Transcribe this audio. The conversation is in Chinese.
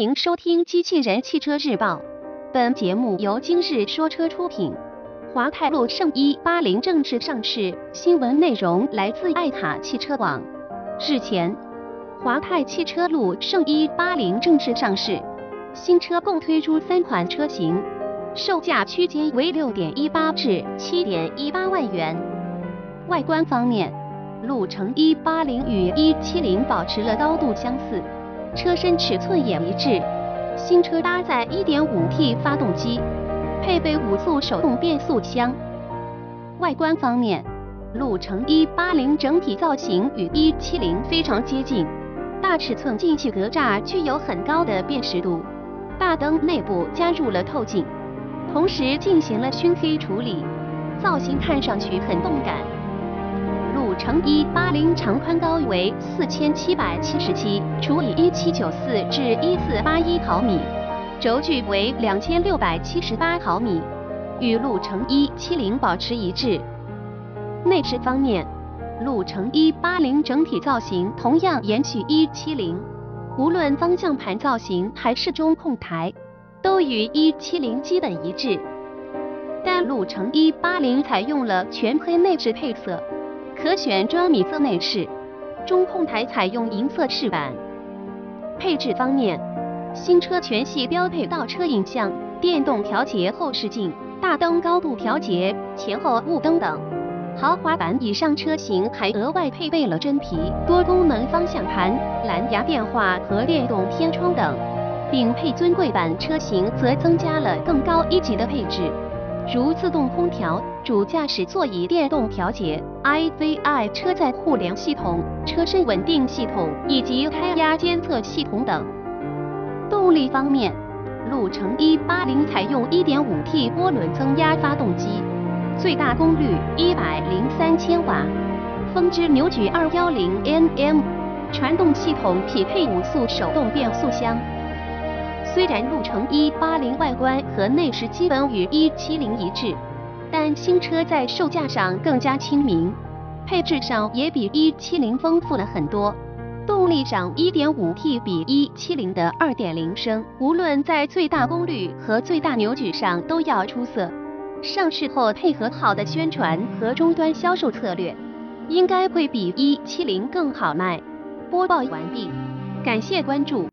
迎收听《机器人汽车日报》，本节目由今日说车出品。华泰路胜一八零正式上市，新闻内容来自爱卡汽车网。日前，华泰汽车路胜一八零正式上市，新车共推出三款车型，售价区间为六点一八至七点一八万元。外观方面，路程一八零与一七零保持了高度相似。车身尺寸也一致，新车搭载 1.5T 发动机，配备五速手动变速箱。外观方面，路程180整体造型与170非常接近，大尺寸进气格栅具有很高的辨识度，大灯内部加入了透镜，同时进行了熏黑处理，造型看上去很动感。乘一八零长宽高为四千七百七十七除以一七九四至一四八一毫米，轴距为两千六百七十八毫米，与路程一七零保持一致。内饰方面，路程一八零整体造型同样延续一七零，无论方向盘造型还是中控台，都与一七零基本一致，但路程一八零采用了全黑内饰配色。可选专米色内饰，中控台采用银色饰板。配置方面，新车全系标配倒车影像、电动调节后视镜、大灯高度调节、前后雾灯等。豪华版以上车型还额外配备了真皮多功能方向盘、蓝牙电话和电动天窗等。顶配尊贵版车型则增加了更高一级的配置。如自动空调、主驾驶座椅电动调节、IVI 车载互联系统、车身稳定系统以及胎压监测系统等。动力方面，路程180采用 1.5T 涡轮增压发动机，最大功率103千瓦，峰值扭矩210 Nm，传动系统匹配五速手动变速箱。虽然路程180外观和内饰基本与170一致，但新车在售价上更加亲民，配置上也比170丰富了很多。动力上，1.5T 比170的2.0升，无论在最大功率和最大扭矩上都要出色。上市后配合好的宣传和终端销售策略，应该会比170更好卖。播报完毕，感谢关注。